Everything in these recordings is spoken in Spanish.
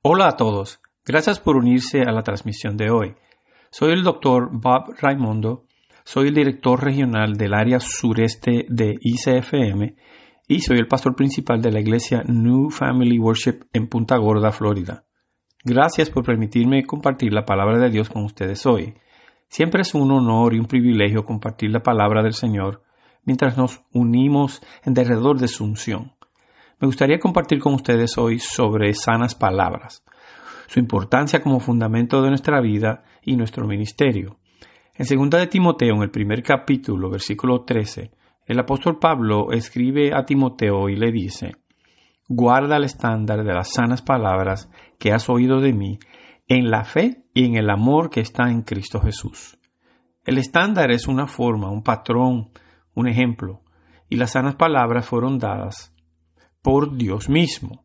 Hola a todos, gracias por unirse a la transmisión de hoy. Soy el doctor Bob Raimondo, soy el director regional del área sureste de ICFM y soy el pastor principal de la iglesia New Family Worship en Punta Gorda, Florida. Gracias por permitirme compartir la palabra de Dios con ustedes hoy. Siempre es un honor y un privilegio compartir la palabra del Señor mientras nos unimos en derredor de su unción. Me gustaría compartir con ustedes hoy sobre sanas palabras, su importancia como fundamento de nuestra vida y nuestro ministerio. En 2 de Timoteo, en el primer capítulo, versículo 13, el apóstol Pablo escribe a Timoteo y le dice, Guarda el estándar de las sanas palabras que has oído de mí en la fe y en el amor que está en Cristo Jesús. El estándar es una forma, un patrón, un ejemplo, y las sanas palabras fueron dadas por Dios mismo.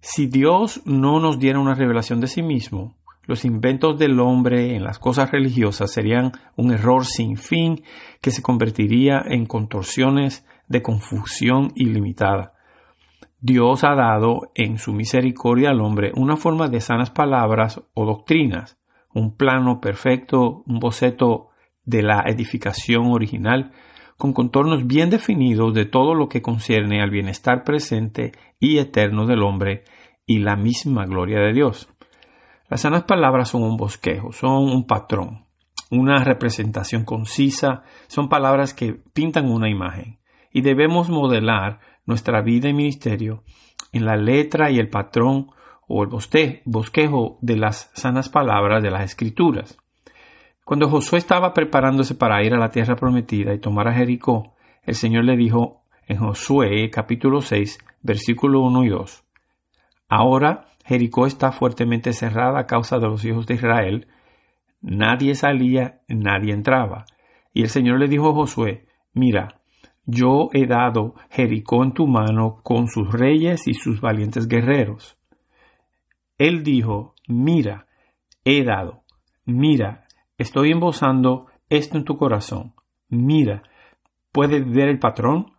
Si Dios no nos diera una revelación de sí mismo, los inventos del hombre en las cosas religiosas serían un error sin fin que se convertiría en contorsiones de confusión ilimitada. Dios ha dado en su misericordia al hombre una forma de sanas palabras o doctrinas, un plano perfecto, un boceto de la edificación original con contornos bien definidos de todo lo que concierne al bienestar presente y eterno del hombre y la misma gloria de Dios. Las sanas palabras son un bosquejo, son un patrón, una representación concisa, son palabras que pintan una imagen y debemos modelar nuestra vida y ministerio en la letra y el patrón o el bosquejo de las sanas palabras de las escrituras. Cuando Josué estaba preparándose para ir a la tierra prometida y tomar a Jericó, el Señor le dijo en Josué capítulo 6, versículo 1 y 2, Ahora Jericó está fuertemente cerrada a causa de los hijos de Israel, nadie salía, nadie entraba. Y el Señor le dijo a Josué, Mira, yo he dado Jericó en tu mano con sus reyes y sus valientes guerreros. Él dijo, Mira, he dado, mira, Estoy embozando esto en tu corazón. Mira, ¿puedes ver el patrón?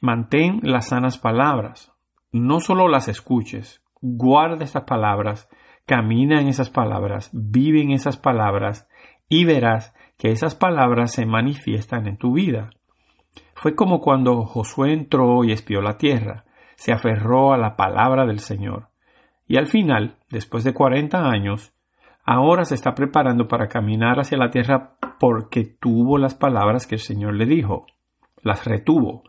Mantén las sanas palabras. No solo las escuches, guarda estas palabras, camina en esas palabras, vive en esas palabras y verás que esas palabras se manifiestan en tu vida. Fue como cuando Josué entró y espió la tierra, se aferró a la palabra del Señor. Y al final, después de cuarenta años, Ahora se está preparando para caminar hacia la tierra porque tuvo las palabras que el Señor le dijo. Las retuvo.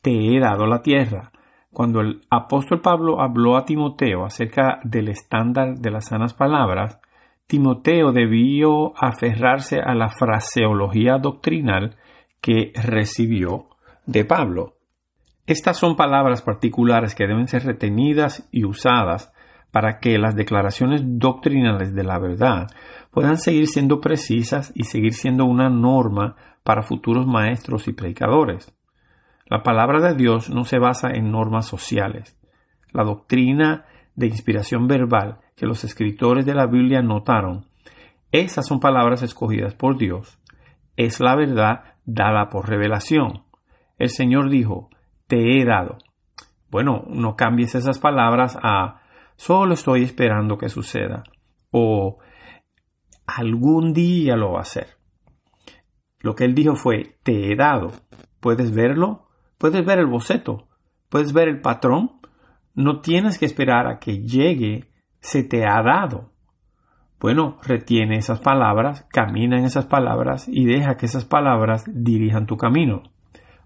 Te he dado la tierra. Cuando el apóstol Pablo habló a Timoteo acerca del estándar de las sanas palabras, Timoteo debió aferrarse a la fraseología doctrinal que recibió de Pablo. Estas son palabras particulares que deben ser retenidas y usadas para que las declaraciones doctrinales de la verdad puedan seguir siendo precisas y seguir siendo una norma para futuros maestros y predicadores. La palabra de Dios no se basa en normas sociales. La doctrina de inspiración verbal que los escritores de la Biblia notaron, esas son palabras escogidas por Dios. Es la verdad dada por revelación. El Señor dijo, te he dado. Bueno, no cambies esas palabras a Solo estoy esperando que suceda. O algún día lo va a hacer. Lo que él dijo fue, te he dado. ¿Puedes verlo? ¿Puedes ver el boceto? ¿Puedes ver el patrón? No tienes que esperar a que llegue, se te ha dado. Bueno, retiene esas palabras, camina en esas palabras y deja que esas palabras dirijan tu camino.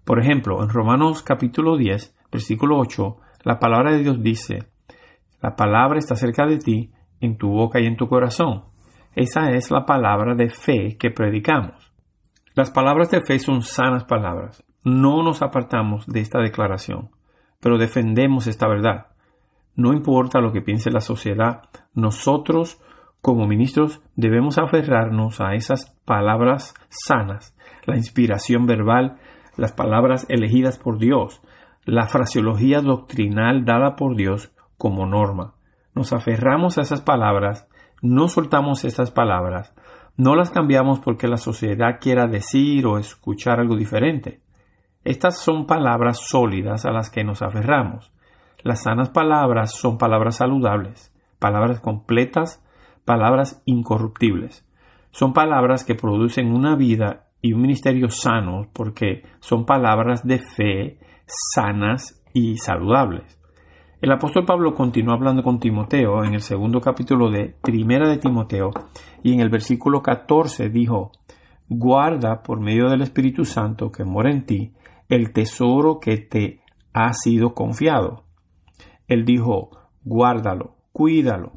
Por ejemplo, en Romanos capítulo 10, versículo 8, la palabra de Dios dice, la palabra está cerca de ti, en tu boca y en tu corazón. Esa es la palabra de fe que predicamos. Las palabras de fe son sanas palabras. No nos apartamos de esta declaración, pero defendemos esta verdad. No importa lo que piense la sociedad, nosotros como ministros debemos aferrarnos a esas palabras sanas, la inspiración verbal, las palabras elegidas por Dios, la fraseología doctrinal dada por Dios como norma. Nos aferramos a esas palabras, no soltamos esas palabras, no las cambiamos porque la sociedad quiera decir o escuchar algo diferente. Estas son palabras sólidas a las que nos aferramos. Las sanas palabras son palabras saludables, palabras completas, palabras incorruptibles. Son palabras que producen una vida y un ministerio sanos porque son palabras de fe sanas y saludables. El apóstol Pablo continuó hablando con Timoteo en el segundo capítulo de Primera de Timoteo y en el versículo 14 dijo, Guarda por medio del Espíritu Santo que mora en ti el tesoro que te ha sido confiado. Él dijo, guárdalo, cuídalo,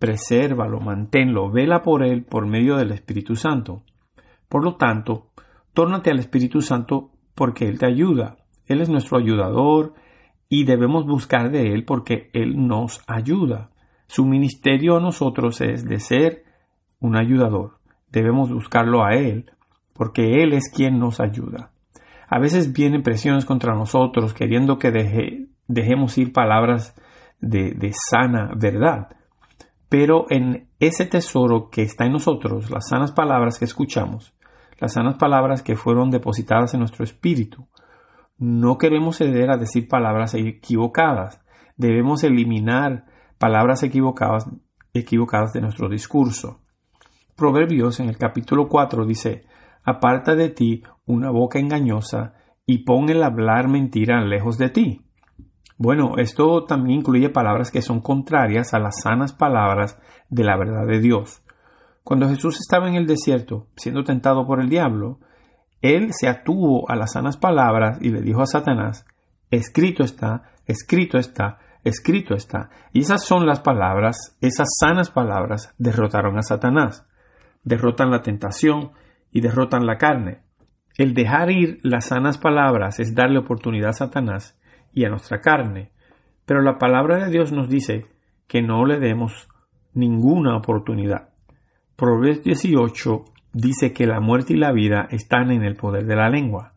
presérvalo, manténlo, vela por él por medio del Espíritu Santo. Por lo tanto, tórnate al Espíritu Santo porque Él te ayuda. Él es nuestro ayudador y debemos buscar de Él porque Él nos ayuda. Su ministerio a nosotros es de ser un ayudador. Debemos buscarlo a Él porque Él es quien nos ayuda. A veces vienen presiones contra nosotros queriendo que dejemos ir palabras de, de sana verdad. Pero en ese tesoro que está en nosotros, las sanas palabras que escuchamos, las sanas palabras que fueron depositadas en nuestro espíritu, no queremos ceder a decir palabras equivocadas. Debemos eliminar palabras equivocadas, equivocadas de nuestro discurso. Proverbios en el capítulo 4 dice, Aparta de ti una boca engañosa y pon el hablar mentira lejos de ti. Bueno, esto también incluye palabras que son contrarias a las sanas palabras de la verdad de Dios. Cuando Jesús estaba en el desierto, siendo tentado por el diablo, él se atuvo a las sanas palabras y le dijo a Satanás, escrito está, escrito está, escrito está. Y esas son las palabras, esas sanas palabras derrotaron a Satanás. Derrotan la tentación y derrotan la carne. El dejar ir las sanas palabras es darle oportunidad a Satanás y a nuestra carne. Pero la palabra de Dios nos dice que no le demos ninguna oportunidad. Proverbios 18 dice que la muerte y la vida están en el poder de la lengua.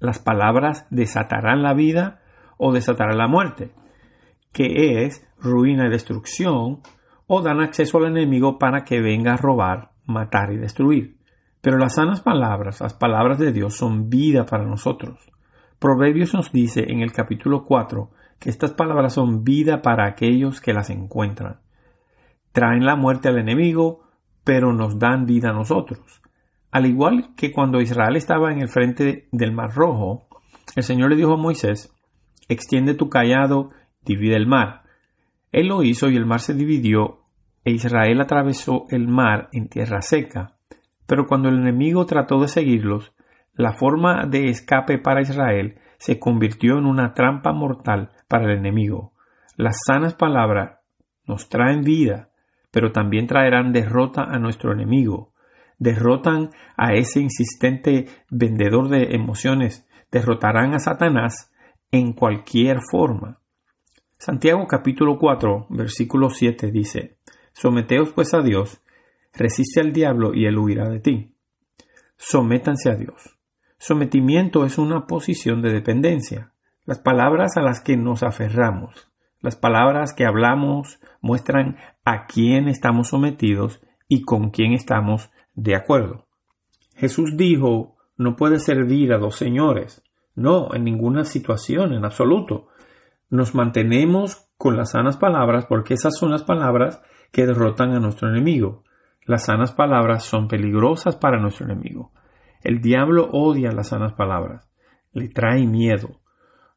Las palabras desatarán la vida o desatarán la muerte, que es ruina y destrucción, o dan acceso al enemigo para que venga a robar, matar y destruir. Pero las sanas palabras, las palabras de Dios, son vida para nosotros. Proverbios nos dice en el capítulo 4 que estas palabras son vida para aquellos que las encuentran. Traen la muerte al enemigo, pero nos dan vida a nosotros. Al igual que cuando Israel estaba en el frente del Mar Rojo, el Señor le dijo a Moisés, extiende tu callado, divide el mar. Él lo hizo y el mar se dividió e Israel atravesó el mar en tierra seca. Pero cuando el enemigo trató de seguirlos, la forma de escape para Israel se convirtió en una trampa mortal para el enemigo. Las sanas palabras nos traen vida, pero también traerán derrota a nuestro enemigo. Derrotan a ese insistente vendedor de emociones, derrotarán a Satanás en cualquier forma. Santiago capítulo 4, versículo 7 dice, Someteos pues a Dios, resiste al diablo y él huirá de ti. Sométanse a Dios. Sometimiento es una posición de dependencia. Las palabras a las que nos aferramos, las palabras que hablamos muestran a quién estamos sometidos y con quién estamos de acuerdo. Jesús dijo, no puede servir a dos señores. No, en ninguna situación, en absoluto. Nos mantenemos con las sanas palabras porque esas son las palabras que derrotan a nuestro enemigo. Las sanas palabras son peligrosas para nuestro enemigo. El diablo odia las sanas palabras, le trae miedo.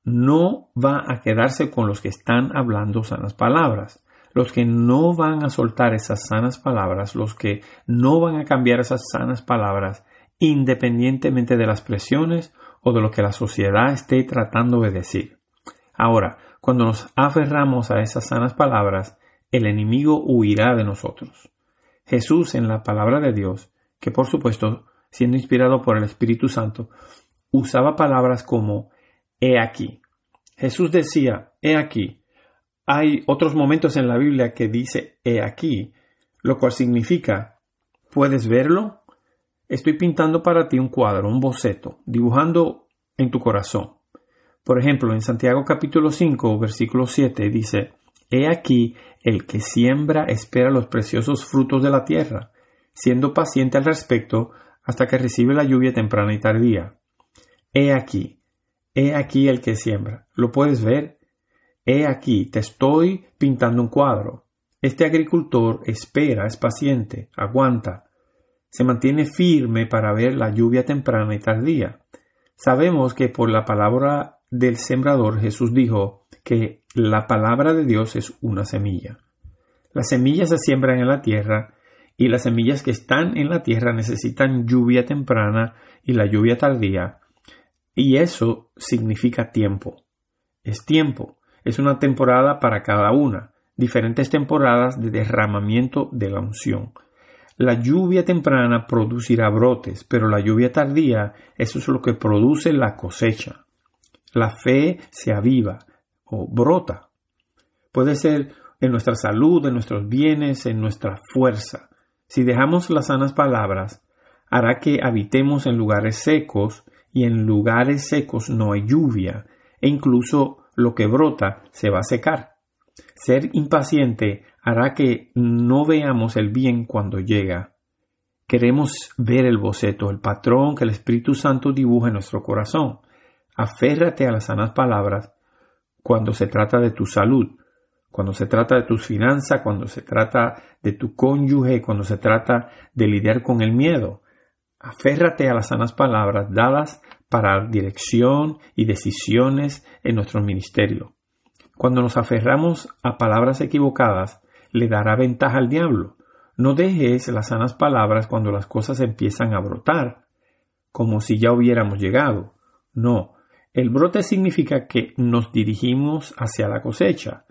No va a quedarse con los que están hablando sanas palabras. Los que no van a soltar esas sanas palabras, los que no van a cambiar esas sanas palabras, independientemente de las presiones o de lo que la sociedad esté tratando de decir. Ahora, cuando nos aferramos a esas sanas palabras, el enemigo huirá de nosotros. Jesús en la palabra de Dios, que por supuesto siendo inspirado por el Espíritu Santo, usaba palabras como he aquí. Jesús decía he aquí. Hay otros momentos en la Biblia que dice he aquí, lo cual significa ¿puedes verlo? Estoy pintando para ti un cuadro, un boceto, dibujando en tu corazón. Por ejemplo, en Santiago capítulo 5, versículo 7 dice, He aquí el que siembra espera los preciosos frutos de la tierra, siendo paciente al respecto hasta que recibe la lluvia temprana y tardía. He aquí, he aquí el que siembra. ¿Lo puedes ver? He aquí, te estoy pintando un cuadro. Este agricultor espera, es paciente, aguanta, se mantiene firme para ver la lluvia temprana y tardía. Sabemos que por la palabra del sembrador Jesús dijo que la palabra de Dios es una semilla. Las semillas se siembran en la tierra y las semillas que están en la tierra necesitan lluvia temprana y la lluvia tardía. Y eso significa tiempo. Es tiempo. Es una temporada para cada una. Diferentes temporadas de derramamiento de la unción. La lluvia temprana producirá brotes, pero la lluvia tardía, eso es lo que produce la cosecha. La fe se aviva o brota. Puede ser en nuestra salud, en nuestros bienes, en nuestra fuerza. Si dejamos las sanas palabras, hará que habitemos en lugares secos y en lugares secos no hay lluvia e incluso lo que brota se va a secar. Ser impaciente hará que no veamos el bien cuando llega. Queremos ver el boceto, el patrón que el Espíritu Santo dibuja en nuestro corazón. Aférrate a las sanas palabras cuando se trata de tu salud, cuando se trata de tus finanzas, cuando se trata de tu cónyuge, cuando se trata de lidiar con el miedo. Aférrate a las sanas palabras dadas para dirección y decisiones en nuestro ministerio. Cuando nos aferramos a palabras equivocadas, le dará ventaja al diablo. No dejes las sanas palabras cuando las cosas empiezan a brotar, como si ya hubiéramos llegado. No, el brote significa que nos dirigimos hacia la cosecha.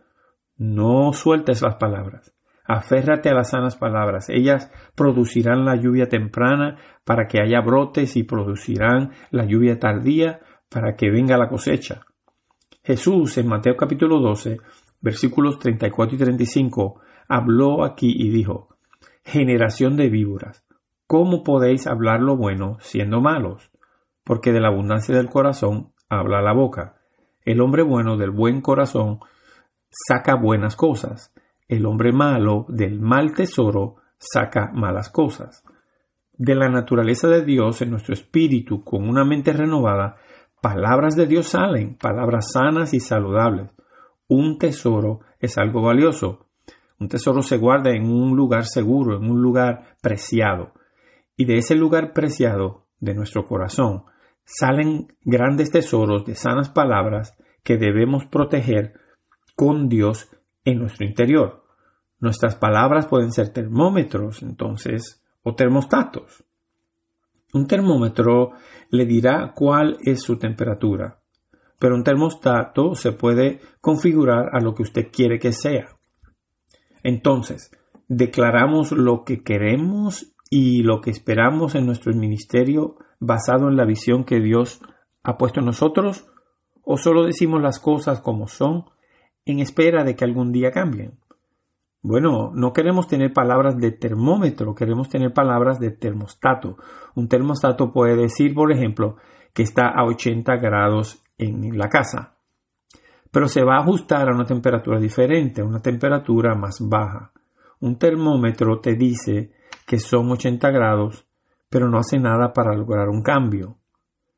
No sueltes las palabras. Aférrate a las sanas palabras. Ellas producirán la lluvia temprana para que haya brotes y producirán la lluvia tardía para que venga la cosecha. Jesús en Mateo capítulo 12, versículos 34 y 35, habló aquí y dijo, Generación de víboras, ¿cómo podéis hablar lo bueno siendo malos? Porque de la abundancia del corazón habla la boca. El hombre bueno del buen corazón saca buenas cosas. El hombre malo del mal tesoro saca malas cosas. De la naturaleza de Dios en nuestro espíritu, con una mente renovada, palabras de Dios salen, palabras sanas y saludables. Un tesoro es algo valioso, un tesoro se guarda en un lugar seguro, en un lugar preciado. Y de ese lugar preciado de nuestro corazón salen grandes tesoros de sanas palabras que debemos proteger con Dios en nuestro interior. Nuestras palabras pueden ser termómetros, entonces, o termostatos. Un termómetro le dirá cuál es su temperatura, pero un termostato se puede configurar a lo que usted quiere que sea. Entonces, declaramos lo que queremos y lo que esperamos en nuestro ministerio basado en la visión que Dios ha puesto en nosotros o solo decimos las cosas como son en espera de que algún día cambien. Bueno, no queremos tener palabras de termómetro, queremos tener palabras de termostato. Un termostato puede decir, por ejemplo, que está a 80 grados en la casa pero se va a ajustar a una temperatura diferente, a una temperatura más baja. Un termómetro te dice que son 80 grados, pero no hace nada para lograr un cambio.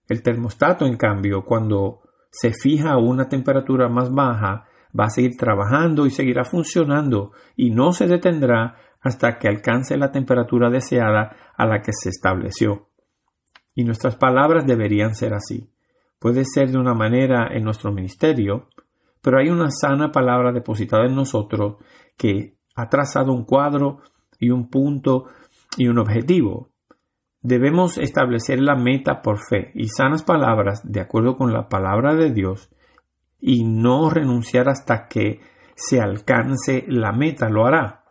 El termostato, en cambio, cuando se fija a una temperatura más baja, va a seguir trabajando y seguirá funcionando y no se detendrá hasta que alcance la temperatura deseada a la que se estableció. Y nuestras palabras deberían ser así. Puede ser de una manera en nuestro ministerio, pero hay una sana palabra depositada en nosotros que ha trazado un cuadro y un punto y un objetivo. Debemos establecer la meta por fe y sanas palabras de acuerdo con la palabra de Dios y no renunciar hasta que se alcance la meta, lo hará.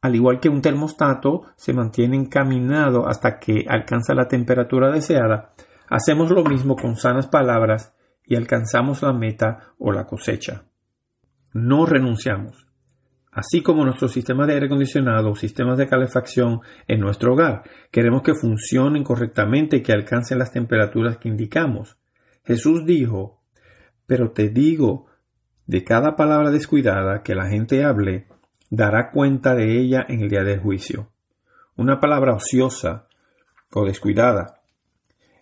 Al igual que un termostato se mantiene encaminado hasta que alcanza la temperatura deseada, Hacemos lo mismo con sanas palabras y alcanzamos la meta o la cosecha. No renunciamos. Así como nuestro sistema de aire acondicionado o sistemas de calefacción en nuestro hogar, queremos que funcionen correctamente y que alcancen las temperaturas que indicamos. Jesús dijo, pero te digo, de cada palabra descuidada que la gente hable, dará cuenta de ella en el día del juicio. Una palabra ociosa o descuidada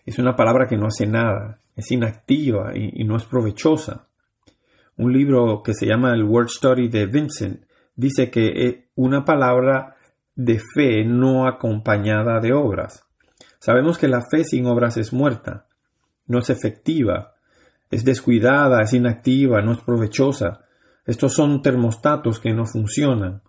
es una palabra que no hace nada, es inactiva y, no es provechosa. Un libro que se llama el Word Study de Vincent dice que eh, una palabra de fe no acompañada de obras. Sabemos que la fe sin obras es muerta, no es efectiva, es descuidada, es inactiva, no es provechosa. Estos son termostatos que no funcionan.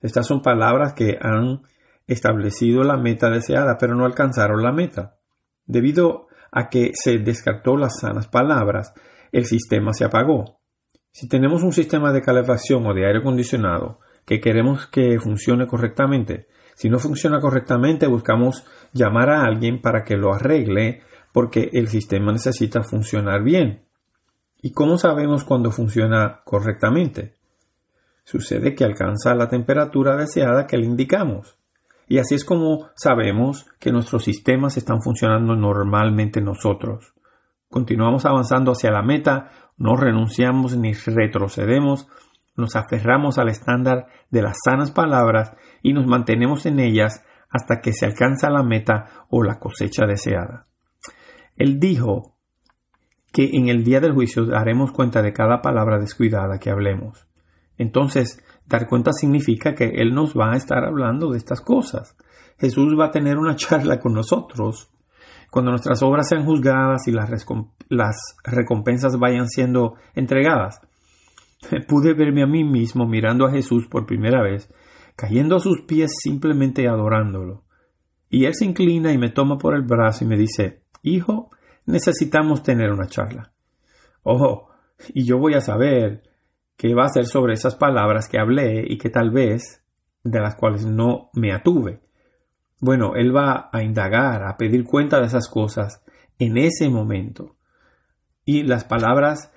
Estas son palabras que han establecido la meta deseada, pero no alcanzaron la meta. Debido a que se descartó las sanas palabras, el sistema se apagó. Si tenemos un sistema de calefacción o de aire acondicionado que queremos que funcione correctamente, si no funciona correctamente buscamos llamar a alguien para que lo arregle porque el sistema necesita funcionar bien. ¿Y cómo sabemos cuando funciona correctamente? Sucede que alcanza la temperatura deseada que le indicamos. Y así es como sabemos que nuestros sistemas están funcionando normalmente nosotros. Continuamos avanzando hacia la meta, no renunciamos ni retrocedemos, nos aferramos al estándar de las sanas palabras y nos mantenemos en ellas hasta que se alcanza la meta o la cosecha deseada. Él dijo que en el día del juicio daremos cuenta de cada palabra descuidada que hablemos. Entonces, dar cuenta significa que Él nos va a estar hablando de estas cosas. Jesús va a tener una charla con nosotros. Cuando nuestras obras sean juzgadas y las, recompensas vayan siendo entregadas. Pude verme a mí mismo mirando a Jesús por primera vez, cayendo a sus pies simplemente adorándolo. Y Él se inclina y me toma por el brazo y me dice, Hijo, necesitamos tener una charla. Ojo, y yo voy a saber qué va a hacer sobre esas palabras que hablé y que tal vez de las cuales no me atuve. Bueno, él va a indagar, a pedir cuenta de esas cosas en ese momento. Y las palabras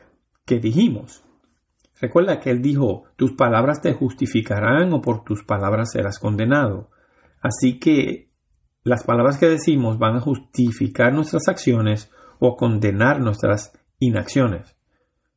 que dijimos. Recuerda que él dijo, tus palabras te justificarán o por tus palabras serás condenado. Así que las palabras que decimos van a justificar nuestras acciones o condenar nuestras inacciones.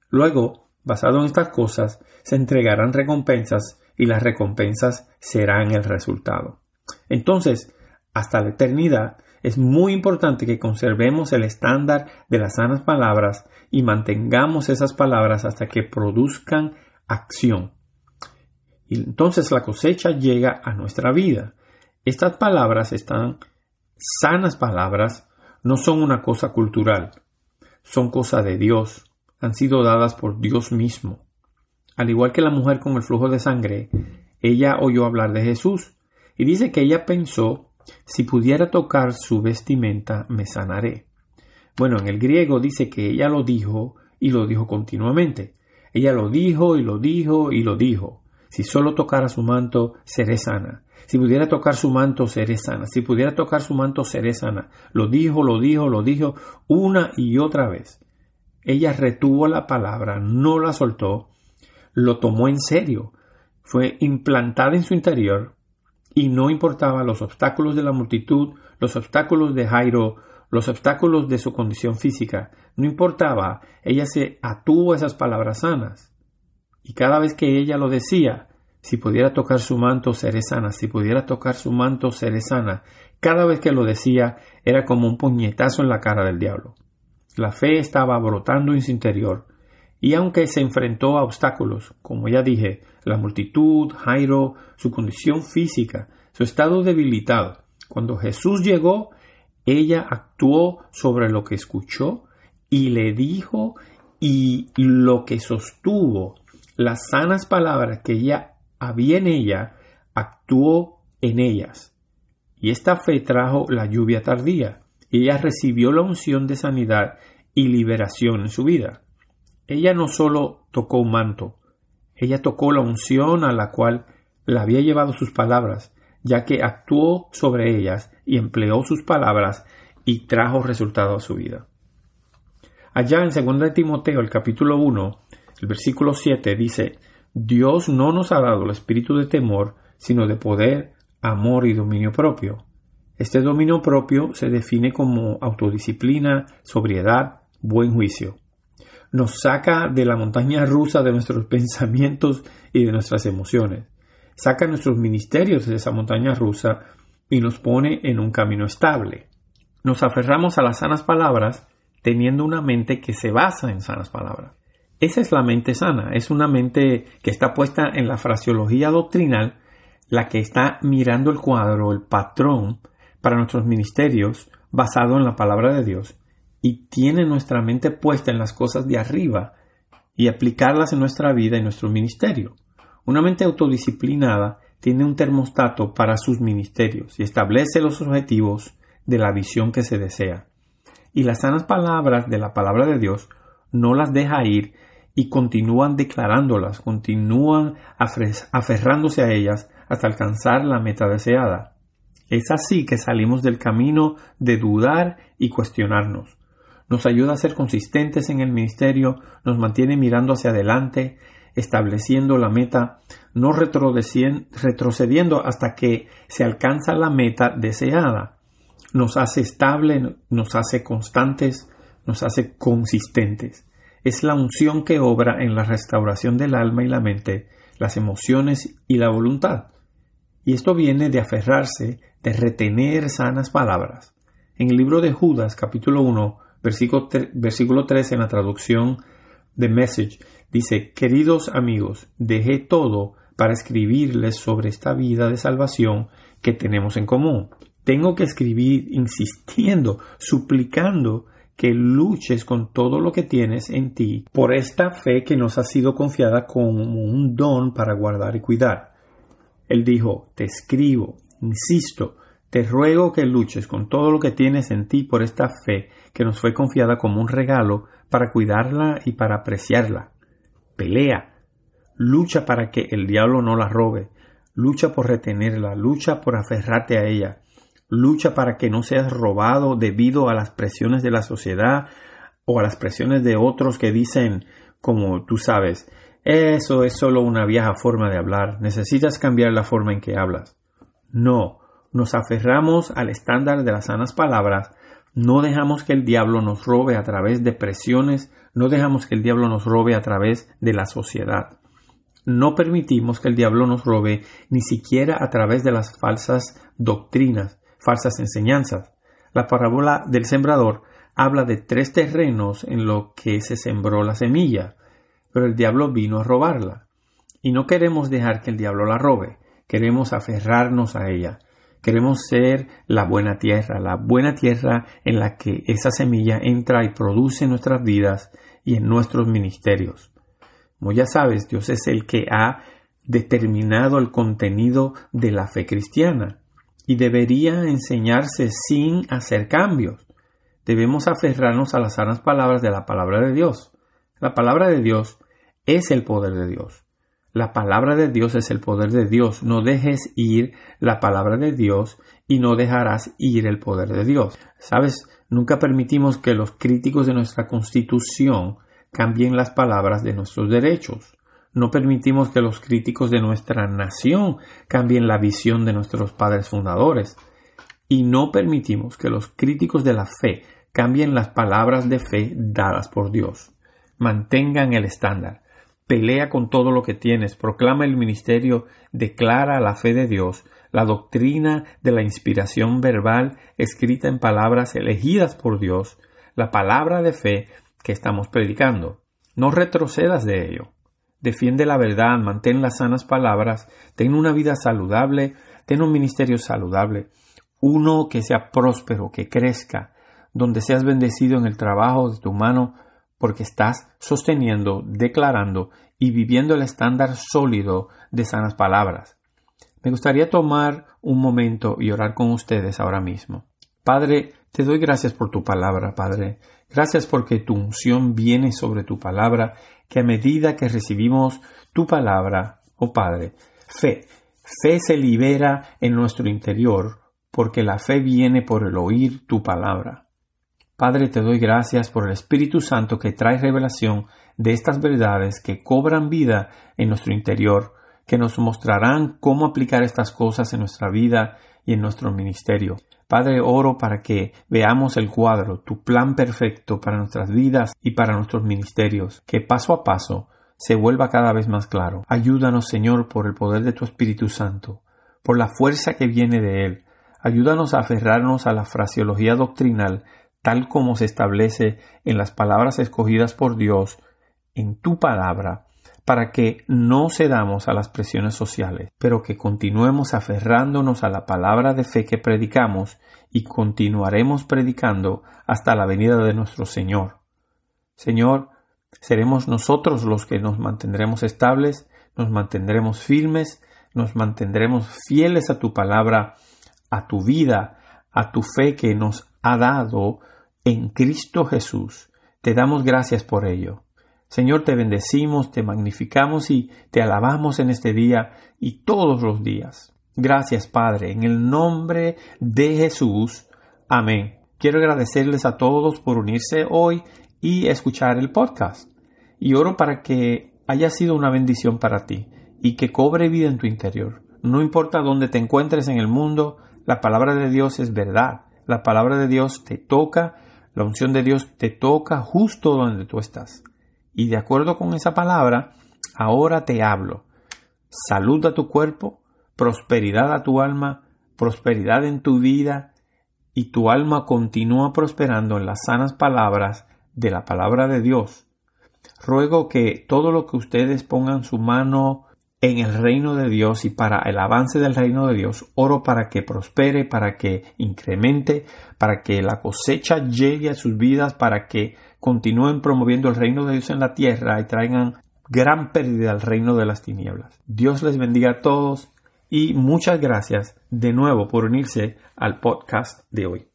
Luego, Basado en estas cosas, se entregarán recompensas y las recompensas serán el resultado. Entonces, hasta la eternidad, es muy importante que conservemos el estándar de las sanas palabras y mantengamos esas palabras hasta que produzcan acción. Y entonces la cosecha llega a nuestra vida. Estas palabras están sanas palabras, no son una cosa cultural, son cosa de Dios, han sido dadas por Dios mismo. Al igual que la mujer con el flujo de sangre, ella oyó hablar de Jesús y dice que ella pensó, si pudiera tocar su vestimenta, me sanaré. Bueno, en el griego dice que ella lo dijo y lo dijo continuamente. Ella lo dijo y lo dijo y lo dijo. Si solo tocara su manto, seré sana. Si pudiera tocar su manto, seré sana. Si pudiera tocar su manto, seré sana. Lo dijo, lo dijo, lo dijo una y otra vez. Ella retuvo la palabra, no la soltó, lo tomó en serio, fue implantada en su interior y no importaba los obstáculos de la multitud, los obstáculos de Jairo, los obstáculos de su condición física, no importaba, ella se atuvo a esas palabras sanas. Y cada vez que ella lo decía, si pudiera tocar su manto, seré sana, si pudiera tocar su manto, seré sana, cada vez que lo decía era como un puñetazo en la cara del diablo. La fe estaba brotando en su interior, y aunque se enfrentó a obstáculos, como ya dije, la multitud, Jairo, su condición física, su estado debilitado, cuando Jesús llegó, ella actuó sobre lo que escuchó y le dijo y lo que sostuvo, las sanas palabras que ella había en ella, actuó en ellas. Y esta fe trajo la lluvia tardía, ella recibió la unción de sanidad y liberación en su vida. Ella no solo tocó un manto, ella tocó la unción a la cual la había llevado sus palabras, ya que actuó sobre ellas y empleó sus palabras y trajo resultado a su vida. Allá en 2 Timoteo, el capítulo 1, el versículo 7 dice, Dios no nos ha dado el espíritu de temor, sino de poder, amor y dominio propio. Este dominio propio se define como autodisciplina, sobriedad, buen juicio. Nos saca de la montaña rusa de nuestros pensamientos y de nuestras emociones. Saca nuestros ministerios de esa montaña rusa y nos pone en un camino estable. Nos aferramos a las sanas palabras teniendo una mente que se basa en sanas palabras. Esa es la mente sana, es una mente que está puesta en la fraseología doctrinal, la que está mirando el cuadro, el patrón para nuestros ministerios basado en la palabra de Dios y tiene nuestra mente puesta en las cosas de arriba y aplicarlas en nuestra vida y nuestro ministerio. Una mente autodisciplinada tiene un termostato para sus ministerios y establece los objetivos de la visión que se desea. Y las sanas palabras de la palabra de Dios no las deja ir y continúan declarándolas, continúan aferrándose a ellas hasta alcanzar la meta deseada. Es así que salimos del camino de dudar y cuestionarnos nos ayuda a ser consistentes en el ministerio, nos mantiene mirando hacia adelante, estableciendo la meta, no retrocediendo hasta que se alcanza la meta deseada. Nos hace estable, nos hace constantes, nos hace consistentes. Es la unción que obra en la restauración del alma y la mente, las emociones y la voluntad. Y esto viene de aferrarse, de retener sanas palabras. En el libro de Judas, capítulo 1, versículo, versículo 3 en la traducción de Message, dice, queridos amigos, dejé todo para escribirles sobre esta vida de salvación que tenemos en común. Tengo que escribir insistiendo, suplicando que luches con todo lo que tienes en ti por esta fe que nos ha sido confiada como un don para guardar y cuidar. Él dijo, te escribo, insisto, te ruego que luches con todo lo que tienes en ti por esta fe que nos fue confiada como un regalo para cuidarla y para apreciarla. Pelea. Lucha para que el diablo no la robe. Lucha por retenerla. Lucha por aferrarte a ella. Lucha para que no seas robado debido a las presiones de la sociedad o a las presiones de otros que dicen, como tú sabes, eso es solo una vieja forma de hablar. Necesitas cambiar la forma en que hablas. No nos aferramos al estándar de las sanas palabras, no dejamos que el diablo nos robe a través de presiones, no dejamos que el diablo nos robe a través de la sociedad. No permitimos que el diablo nos robe ni siquiera a través de las falsas doctrinas, falsas enseñanzas. La parábola del sembrador habla de tres terrenos en los que se sembró la semilla, pero el diablo vino a robarla. Y no queremos dejar que el diablo la robe, queremos aferrarnos a ella, Queremos ser la buena tierra, la buena tierra en la que esa semilla entra y produce en nuestras vidas y en nuestros ministerios. Como ya sabes, Dios es el que ha determinado el contenido de la fe cristiana y debería enseñarse sin hacer cambios. Debemos aferrarnos a las sanas palabras de la palabra de Dios. La palabra de Dios es el poder de Dios. La palabra de Dios es el poder de Dios. No dejes ir la palabra de Dios y no dejarás ir el poder de Dios. Sabes, nunca permitimos que los críticos de nuestra constitución cambien las palabras de nuestros derechos. No permitimos que los críticos de nuestra nación cambien la visión de nuestros padres fundadores. Y no permitimos que los críticos de la fe cambien las palabras de fe dadas por Dios. Mantengan el estándar. Pelea con todo lo que tienes, proclama el ministerio, declara la fe de Dios, la doctrina de la inspiración verbal escrita en palabras elegidas por Dios, la palabra de fe que estamos predicando. No retrocedas de ello. Defiende la verdad, mantén las sanas palabras, ten una vida saludable, ten un ministerio saludable, uno que sea próspero, que crezca, donde seas bendecido en el trabajo de tu mano, porque estás sosteniendo, declarando y viviendo el estándar sólido de sanas palabras. Me gustaría tomar un momento y orar con ustedes ahora mismo. Padre, te doy gracias por tu palabra, Padre. Gracias porque tu unción viene sobre tu palabra, que a medida que recibimos tu palabra, oh Padre, fe, fe se libera en nuestro interior, porque la fe viene por el oír tu palabra. Padre, te doy gracias por el Espíritu Santo que trae revelación de estas verdades que cobran vida en nuestro interior, que nos mostrarán cómo aplicar estas cosas en nuestra vida y en nuestro ministerio. Padre, oro para que veamos el cuadro, tu plan perfecto para nuestras vidas y para nuestros ministerios, que paso a paso se vuelva cada vez más claro. Ayúdanos, Señor, por el poder de tu Espíritu Santo, por la fuerza que viene de Él. Ayúdanos a aferrarnos a la fraseología doctrinal tal como se establece en las palabras escogidas por Dios en tu palabra para que no cedamos a las presiones sociales, pero que continuemos aferrándonos a la palabra de fe que predicamos y continuaremos predicando hasta la venida de nuestro Señor. Señor, seremos nosotros los que nos mantendremos estables, nos mantendremos firmes, nos mantendremos fieles a tu palabra, a tu vida, a tu fe que nos ha dado en Cristo Jesús. Te damos gracias por ello. Señor, te bendecimos, te magnificamos y te alabamos en este día y todos los días. Gracias, Padre, en el nombre de Jesús. Amén. Quiero agradecerles a todos por unirse hoy y escuchar el podcast. Y oro para que haya sido una bendición para ti y que cobre vida en tu interior. No importa dónde te encuentres en el mundo, la palabra de Dios es verdad. La palabra de Dios te toca, la unción de Dios te toca justo donde tú estás. Y de acuerdo con esa palabra, ahora te hablo. Salud a tu cuerpo, prosperidad a tu alma, prosperidad en tu vida, y tu alma continúa prosperando en las sanas palabras de la palabra de Dios. Ruego que todo lo que ustedes pongan su mano en el reino de Dios y para el avance del reino de Dios, oro para que prospere, para que incremente, para que la cosecha llegue a sus vidas, para que continúen promoviendo el reino de Dios en la tierra y traigan gran pérdida al reino de las tinieblas. Dios les bendiga a todos y muchas gracias de nuevo por unirse al podcast de hoy.